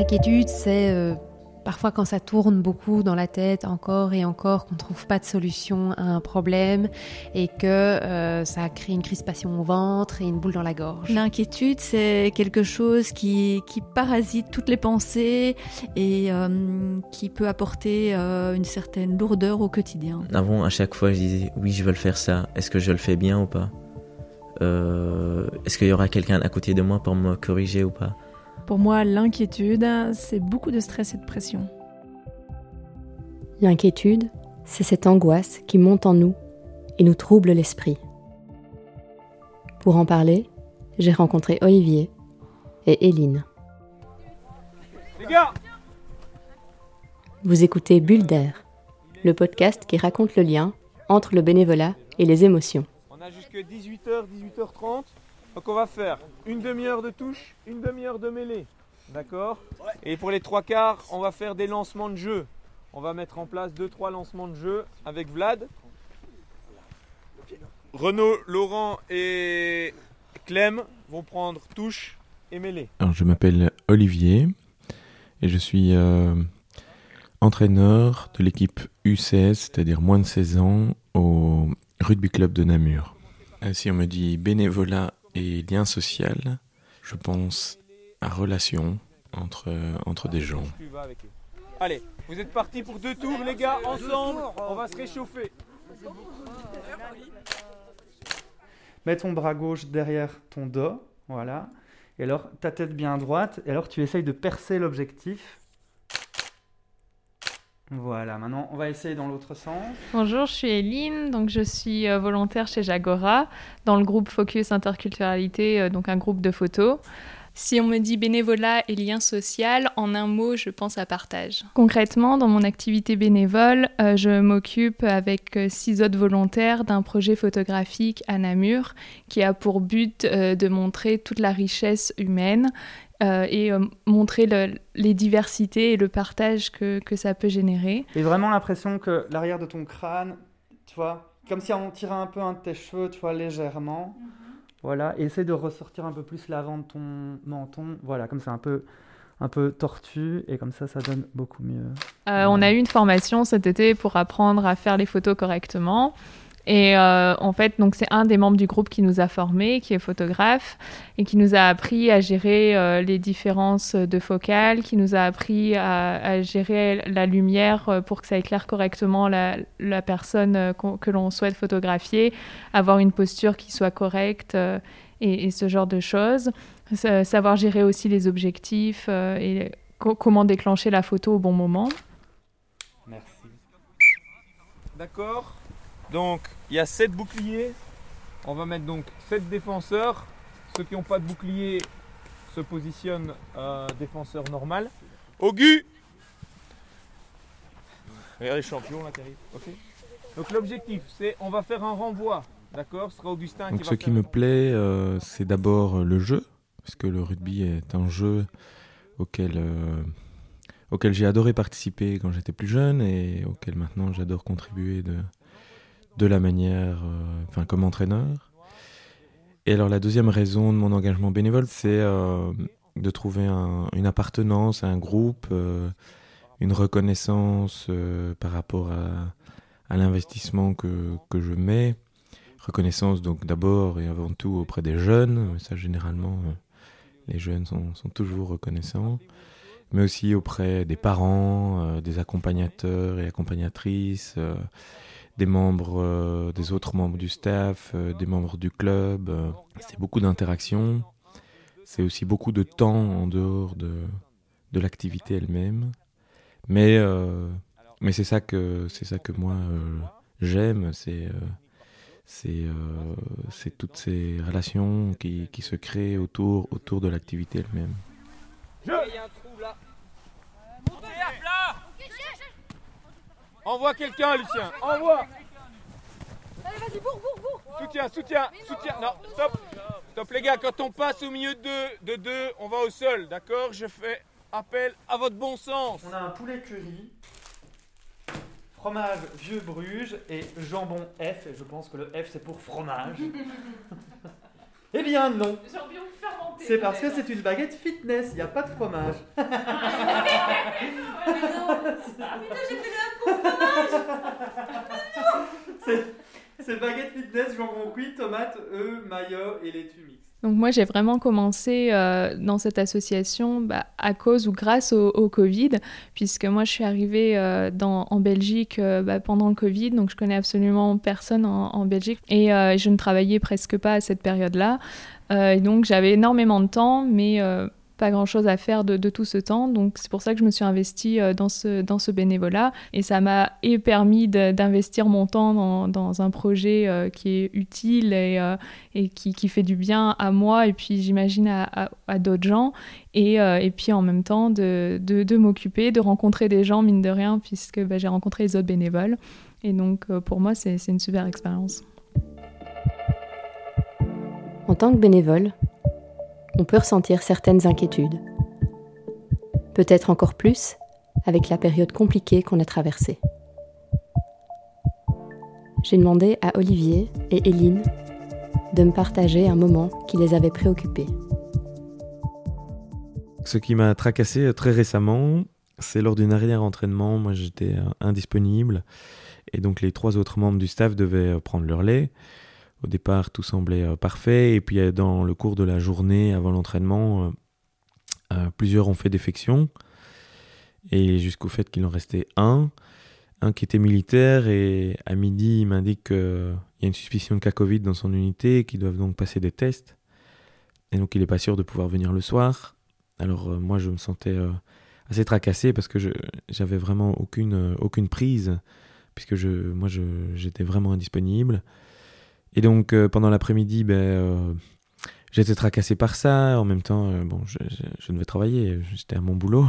L'inquiétude, c'est euh, parfois quand ça tourne beaucoup dans la tête encore et encore, qu'on ne trouve pas de solution à un problème et que euh, ça crée une crispation au ventre et une boule dans la gorge. L'inquiétude, c'est quelque chose qui, qui, parasite toutes les pensées et euh, qui peut apporter euh, une certaine lourdeur au quotidien. Avant, à chaque fois, je disais oui, je veux le faire ça. Est-ce que je le fais bien ou pas? Euh, Est-ce qu'il y aura quelqu'un à côté de moi pour me corriger ou pas? Pour moi, l'inquiétude, c'est beaucoup de stress et de pression. L'inquiétude, c'est cette angoisse qui monte en nous et nous trouble l'esprit. Pour en parler, j'ai rencontré Olivier et Éline. Les gars Vous écoutez Bulle d'air, le podcast qui raconte le lien entre le bénévolat et les émotions. On a jusque 18h, 18h30. Donc on va faire une demi-heure de touche, une demi-heure de mêlée. D'accord Et pour les trois quarts, on va faire des lancements de jeu. On va mettre en place deux, trois lancements de jeu avec Vlad. Renaud, Laurent et Clem vont prendre touche et mêlée. Alors je m'appelle Olivier et je suis euh, entraîneur de l'équipe U16, c'est-à-dire moins de 16 ans, au rugby club de Namur. Euh, si on me dit bénévolat et lien social, je pense à relation entre, entre des gens. Allez, vous êtes partis pour deux tours les gars, ensemble, on va se réchauffer. Mets ton bras gauche derrière ton dos, voilà. Et alors ta tête bien droite, et alors tu essayes de percer l'objectif. Voilà, maintenant on va essayer dans l'autre sens. Bonjour, je suis Eline, donc je suis euh, volontaire chez Jagora dans le groupe Focus Interculturalité, euh, donc un groupe de photos. Si on me dit bénévolat et lien social, en un mot, je pense à partage. Concrètement, dans mon activité bénévole, euh, je m'occupe avec six autres volontaires d'un projet photographique à Namur qui a pour but euh, de montrer toute la richesse humaine euh, et euh, montrer le, les diversités et le partage que, que ça peut générer. Et vraiment l'impression que l'arrière de ton crâne, tu vois, comme si on tirait un peu un de tes cheveux, tu vois, légèrement. Mm -hmm. Voilà, et essaie de ressortir un peu plus l'avant de ton menton. Voilà, comme c'est un peu, un peu tortu, et comme ça, ça donne beaucoup mieux. Euh, on a eu une formation cet été pour apprendre à faire les photos correctement. Et euh, en fait, donc c'est un des membres du groupe qui nous a formés, qui est photographe, et qui nous a appris à gérer euh, les différences de focale, qui nous a appris à, gérer la lumière pour que ça éclaire correctement la, personne euh, que l'on souhaite photographier, avoir une posture qui soit correcte euh, et, ce genre de choses. savoir gérer aussi les objectifs euh, et co comment déclencher la photo au bon moment. Merci. D'accord donc, il y a 7 boucliers. On va mettre donc 7 défenseurs. Ceux qui n'ont pas de bouclier se positionnent euh, défenseur normal. Augu Regarde les champions là qui arrivent. Okay. Donc l'objectif, c'est on va faire un renvoi. D'accord? Ce sera Augustin donc qui ce qui me plaît, euh, c'est d'abord le jeu. Parce que le rugby est un jeu auquel, euh, auquel j'ai adoré participer quand j'étais plus jeune et auquel maintenant j'adore contribuer de, de la manière, euh, enfin comme entraîneur. Et alors la deuxième raison de mon engagement bénévole, c'est euh, de trouver un, une appartenance à un groupe, euh, une reconnaissance par rapport à, l'investissement que, que je mets. Reconnaissance donc d'abord et avant tout auprès des jeunes, ça généralement les jeunes sont, sont, toujours reconnaissants, mais aussi auprès des parents, des accompagnateurs et accompagnatrices des membres, euh, des autres membres du staff, euh, des membres du club. Euh, c'est beaucoup d'interactions. C'est aussi beaucoup de temps en dehors de, de l'activité elle-même. Mais, mais c'est ça que ça que moi j'aime, c'est c'est c'est toutes ces relations qui, qui se créent autour autour de l'activité elle-même. Je... Il y a un trou là. Envoie quelqu'un, Lucien. Envoie. Allez, vas-y, bourre, bourre, bourre. Soutien, soutien, soutien. Non, stop. Stop, les gars. Quand on passe au milieu de deux, de deux on va au sol. D'accord? Je fais appel à votre bon sens. On a un poulet curry, fromage vieux Bruges et jambon F. Et je pense que le F, c'est pour fromage. Eh bien non. C'est parce que c'est une baguette fitness, il n'y a pas de fromage. c'est, c'est baguette fitness, jambon cuit, tomate, œufs, maillot et laitue mix. Donc moi j'ai vraiment commencé euh, dans cette association bah, à cause ou grâce au, Covid, puisque moi je suis arrivée euh, dans, en Belgique euh, bah, pendant le Covid, donc je connais absolument personne en, Belgique et je ne travaillais presque pas à cette période-là. Donc j'avais énormément de temps, mais pas grand chose à faire de, tout ce temps. Donc c'est pour ça que je me suis investie euh, dans ce, dans ce bénévolat. Et ça m'a permis d'investir mon temps dans, dans un projet euh, qui est utile et, euh, et qui, qui, fait du bien à moi et puis j'imagine à, à, d'autres gens. Et, et, puis en même temps de, de, de m'occuper, de rencontrer des gens, mine de rien, puisque bah, j'ai rencontré les autres bénévoles. Et donc pour moi, c'est une super expérience. En tant que bénévole, on peut ressentir certaines inquiétudes. Peut-être encore plus avec la période compliquée qu'on a traversée. J'ai demandé à Olivier et Éline de me partager un moment qui les avait préoccupés. Ce qui m'a tracassé très récemment, c'est lors d'une arrière entraînement, moi j'étais indisponible et donc les trois autres membres du staff devaient prendre leur lait. Au départ, tout semblait euh, parfait, et puis euh, dans le cours de la journée, avant l'entraînement, euh, plusieurs ont fait défection, et jusqu'au fait qu'il en restait un, un qui était militaire, et à midi, il m'indique qu'il y a une suspicion de cas Covid dans son unité, qu'ils doivent donc passer des tests, et donc il n'est pas sûr de pouvoir venir le soir. Alors moi, je me sentais assez tracassé parce que j'avais vraiment aucune, aucune prise, puisque moi, j'étais vraiment indisponible. Et donc euh, pendant l'après-midi, ben, euh, j'étais tracassé par ça. En même temps, euh, bon, je, devais travailler, j'étais à mon boulot.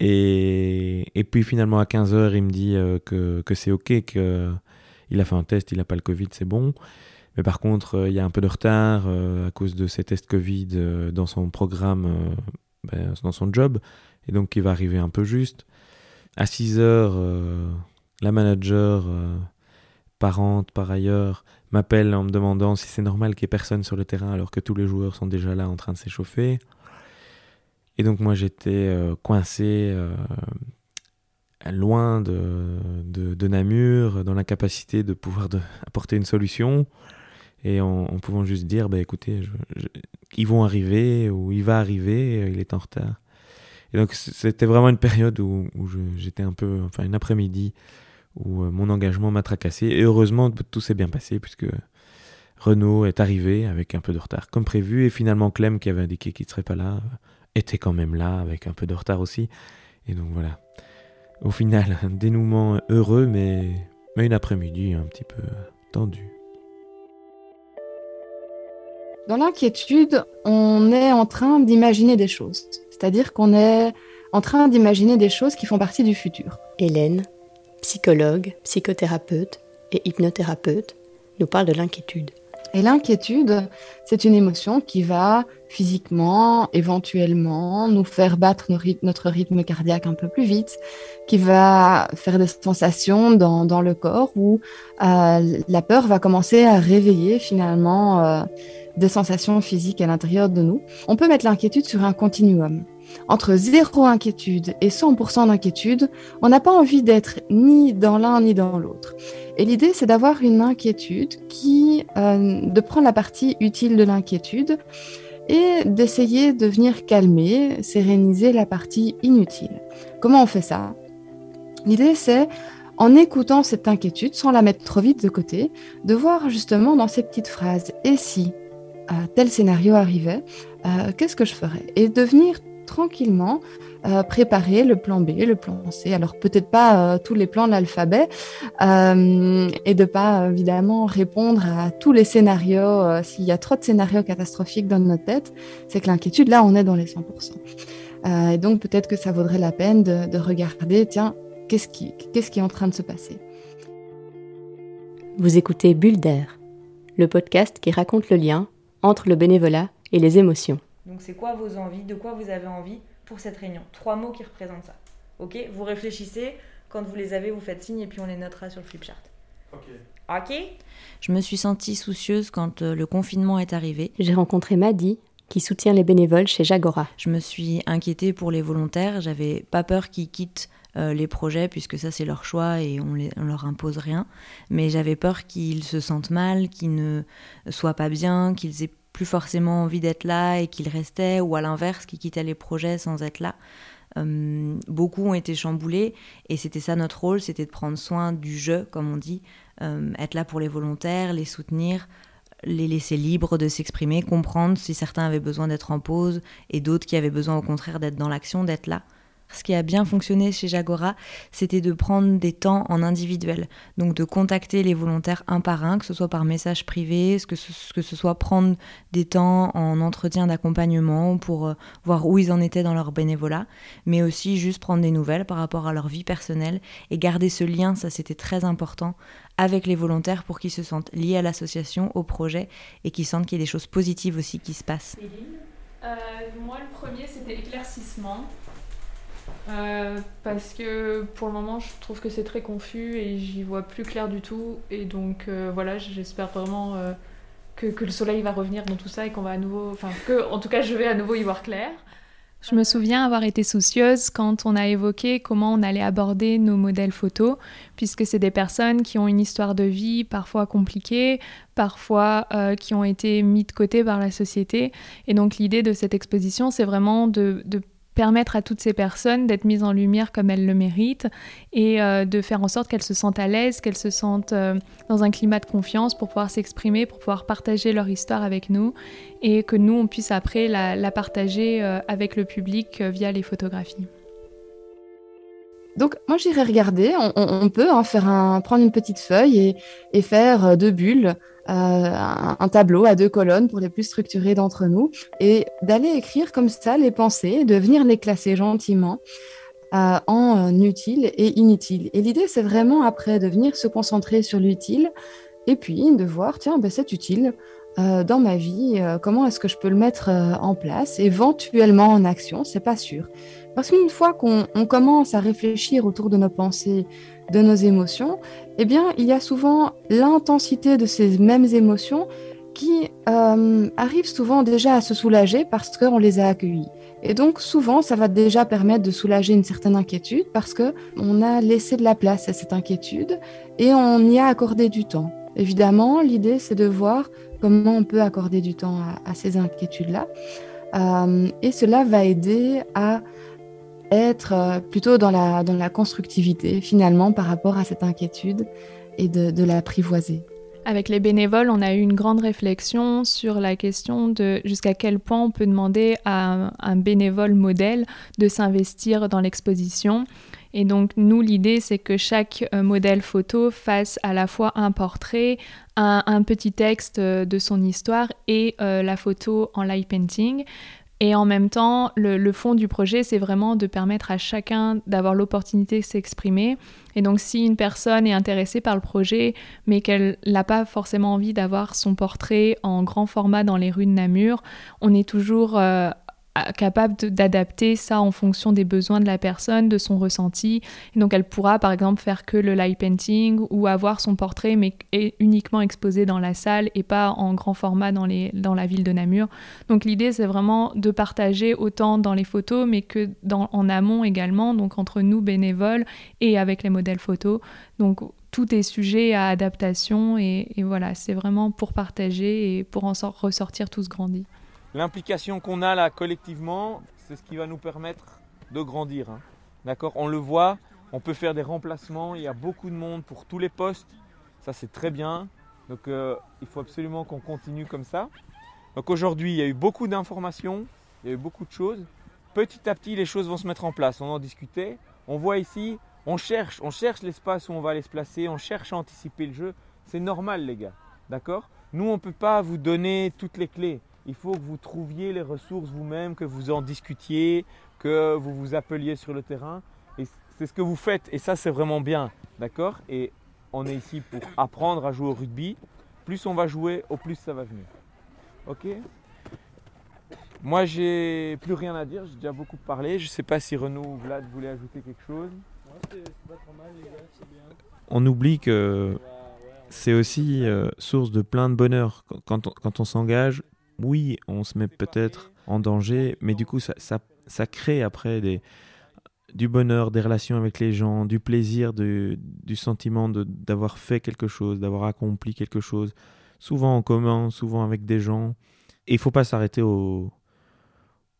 Et, et puis finalement à 15h, il me dit que, que c'est ok, qu'il a fait un test, il n'a pas le Covid, c'est bon. Mais par contre, il y a un peu de retard à cause de ces tests Covid dans son programme, ben, dans son job. Et donc il va arriver un peu juste. À 6h, la manager parente par ailleurs m'appelle en me demandant si c'est normal qu'il n'y ait personne sur le terrain alors que tous les joueurs sont déjà là en train de s'échauffer. Et donc moi j'étais euh, coincé euh, loin de, de, Namur, dans l'incapacité de pouvoir de, apporter une solution, et en, pouvant juste dire, bah, écoutez, ils vont arriver, ou il va arriver, il est en retard. Et donc c'était vraiment une période où, où j'étais un peu, enfin une après-midi, où euh, mon engagement m'a tracassé. Et heureusement, tout s'est bien passé puisque Renault est arrivé avec un peu de retard comme prévu. Et finalement, Clem, qui avait indiqué qu'il ne serait pas là, était quand même là avec un peu de retard aussi. Et donc voilà. Au final, un dénouement heureux, mais, mais une après-midi un petit peu tendue. Dans l'inquiétude, on est en train d'imaginer des choses. C'est-à-dire qu'on est en train d'imaginer des choses qui font partie du futur. Hélène, psychologue, psychothérapeute et hypnothérapeute, nous parle de l'inquiétude. Et l'inquiétude, c'est une émotion qui va physiquement, éventuellement, nous faire battre notre rythme cardiaque un peu plus vite, qui va faire des sensations dans, dans le corps où euh, la peur va commencer à réveiller finalement euh, des sensations physiques à l'intérieur de nous. On peut mettre l'inquiétude sur un continuum. Entre zéro inquiétude et 100% d'inquiétude, on n'a pas envie d'être ni dans l'un ni dans l'autre. Et l'idée, c'est d'avoir une inquiétude qui, euh, de prendre la partie utile de l'inquiétude et d'essayer de venir calmer, séréniser la partie inutile. Comment on fait ça? L'idée, c'est en écoutant cette inquiétude, sans la mettre trop vite de côté, de voir justement dans ces petites phrases, et si? Tel scénario arrivait, euh, qu'est-ce que je ferais? Et de venir tranquillement euh, préparer le plan B, le plan C. Alors peut-être pas euh, tous les plans de l'alphabet euh, et de pas évidemment répondre à tous les scénarios. Euh, S'il y a trop de scénarios catastrophiques dans notre tête, c'est que l'inquiétude là, on est dans les 100%. Euh, et donc peut-être que ça vaudrait la peine de, de regarder, tiens, qu'est-ce qui, qui est en train de se passer? Vous écoutez Bulle d'air, le podcast qui raconte le lien entre le bénévolat et les émotions. Donc c'est quoi vos envies? De quoi vous avez envie pour cette réunion? Trois mots qui représentent ça. Ok? Vous réfléchissez. Quand vous les avez, vous faites signe et puis on les notera sur le flipchart. Ok. Je me suis sentie soucieuse quand euh, le confinement est arrivé. J'ai rencontré Maddy, qui soutient les bénévoles chez Jagora. Je me suis inquiétée pour les volontaires. J'avais pas peur qu'ils quittent les projets, puisque ça c'est leur choix et on, les, on leur impose rien. Mais j'avais peur qu'ils se sentent mal, qu'ils ne soient pas bien, qu'ils aient plus forcément envie d'être là et qu'ils restaient, ou à l'inverse, qu'ils quittaient les projets sans être là. Euh, beaucoup ont été chamboulés et c'était ça notre rôle, c'était de prendre soin du jeu, comme on dit, euh, être là pour les volontaires, les soutenir, les laisser libres de s'exprimer, comprendre si certains avaient besoin d'être en pause et d'autres qui avaient besoin au contraire d'être dans l'action, d'être là ce qui a bien fonctionné chez Jagora, c'était de prendre des temps en individuel. Donc de contacter les volontaires un par un, que ce soit par message privé, que ce, soit prendre des temps en entretien d'accompagnement pour euh, voir où ils en étaient dans leur bénévolat, mais aussi juste prendre des nouvelles par rapport à leur vie personnelle et garder ce lien, ça c'était très important, avec les volontaires pour qu'ils se sentent liés à l'association, au projet et qu'ils sentent qu'il y a des choses positives aussi qui se passent. Euh, moi, le premier, c'était éclaircissement. Euh, parce que pour le moment, je trouve que c'est très confus et j'y vois plus clair du tout. Et donc euh, voilà, j'espère vraiment euh, que, le soleil va revenir dans tout ça et qu'on va à nouveau. Enfin, que en tout cas, je vais à nouveau y voir clair. Je me souviens avoir été soucieuse quand on a évoqué comment on allait aborder nos modèles photos, puisque c'est des personnes qui ont une histoire de vie parfois compliquée, parfois qui ont été mis de côté par la société. Et donc l'idée de cette exposition, c'est vraiment de permettre à toutes ces personnes d'être mises en lumière comme elles le méritent et euh, de faire en sorte qu'elles se sentent à l'aise, qu'elles se sentent euh, dans un climat de confiance pour pouvoir s'exprimer, pour pouvoir partager leur histoire avec nous et que nous, on puisse après la, partager euh, avec le public via les photographies. Donc moi j'irai regarder, on, peut hein, faire prendre une petite feuille et, faire deux bulles euh, un, tableau à deux colonnes pour les plus structurés d'entre nous, et d'aller écrire comme ça les pensées, de venir les classer gentiment euh, en euh, utile et inutile. Et l'idée, c'est vraiment après de venir se concentrer sur l'utile, et puis de voir, tiens, ben, c'est utile. Dans ma vie, comment est-ce que je peux le mettre en place, éventuellement en action, c'est pas sûr. Parce qu'une fois qu'on commence à réfléchir autour de nos pensées, de nos émotions, eh bien, il y a souvent l'intensité de ces mêmes émotions qui euh, arrivent souvent déjà à se soulager parce qu'on les a accueillies. Et donc souvent, ça va déjà permettre de soulager une certaine inquiétude parce que on a laissé de la place à cette inquiétude et on y a accordé du temps. Évidemment, l'idée c'est de voir comment on peut accorder du temps à, ces inquiétudes-là. Euh, et cela va aider à être euh, plutôt dans la, dans constructivité finalement par rapport à cette inquiétude et de, de l'apprivoiser. Avec les bénévoles, on a eu une grande réflexion sur la question de jusqu'à quel point on peut demander à un, bénévole modèle de s'investir dans l'exposition. Et donc, nous, l'idée, c'est que chaque euh, modèle photo fasse à la fois un portrait, un, petit texte euh, de son histoire et la photo en light painting. Et en même temps, le, fond du projet, c'est vraiment de permettre à chacun d'avoir l'opportunité de s'exprimer. Et donc, si une personne est intéressée par le projet, mais qu'elle n'a pas forcément envie d'avoir son portrait en grand format dans les rues de Namur, on est toujours euh, capable d'adapter ça en fonction des besoins de la personne, de son ressenti. donc elle pourra par exemple faire que le light painting ou avoir son portrait mais uniquement exposé dans la salle et pas en grand format dans, les, dans la ville de Namur. Donc l'idée c'est vraiment de partager autant dans les photos mais que dans, en amont également, donc entre nous bénévoles et avec les modèles photos. Donc tout est sujet à adaptation et, et voilà, c'est vraiment pour partager et pour en ressortir tous grandis l'implication qu'on a là collectivement, c'est ce qui va nous permettre de grandir. Hein. D'accord? On le voit, on peut faire des remplacements, il y a beaucoup de monde pour tous les postes, ça c'est très bien. Donc euh, il faut absolument qu'on continue comme ça. Donc aujourd'hui, il y a eu beaucoup d'informations, il y a eu beaucoup de choses. Petit à petit, les choses vont se mettre en place. On en discutait. On voit ici, on cherche, on cherche l'espace où on va aller se placer, on cherche à anticiper le jeu. C'est normal, les gars. D'accord? Nous, on ne peut pas vous donner toutes les clés il faut que vous trouviez les ressources vous-même, que vous en discutiez, que vous vous appeliez sur le terrain. Et c'est ce que vous faites. Et ça, c'est vraiment bien. D'accord? Et on est ici pour apprendre à jouer au rugby. Plus on va jouer, au plus ça va venir. Ok? Moi, j'ai plus rien à dire. J'ai déjà beaucoup parlé. Je ne sais pas si Renaud ou Vlad voulaient ajouter quelque chose. On oublie que c'est aussi euh, source de plein de bonheur. Quand on, quand on s'engage, oui, on se met peut-être en danger, mais du coup, ça, ça, ça crée après des, du bonheur, des relations avec les gens, du plaisir, du, du sentiment d'avoir fait quelque chose, d'avoir accompli quelque chose, souvent en commun, souvent avec des gens. Et il faut pas s'arrêter aux,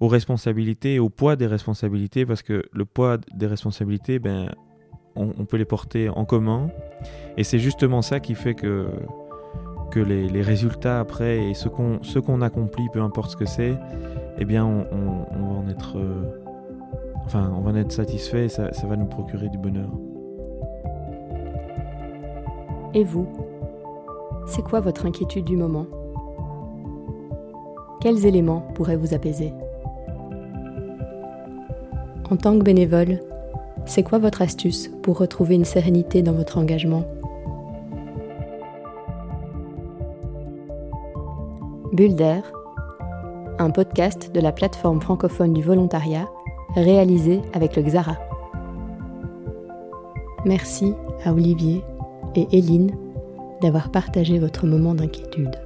aux responsabilités, au poids des responsabilités, parce que le poids des responsabilités, ben, on, peut les porter en commun. Et c'est justement ça qui fait que, que les, résultats après et ce qu'on accomplit, peu importe ce que c'est, eh bien, on, va en être, euh, enfin, on va en être satisfait et ça va nous procurer du bonheur. Et vous? C'est quoi votre inquiétude du moment? Quels éléments pourraient vous apaiser? En tant que bénévole, c'est quoi votre astuce pour retrouver une sérénité dans votre engagement? Bulle un podcast de la plateforme francophone du volontariat réalisé avec le Xara. Merci à Olivier et Éline d'avoir partagé votre moment d'inquiétude.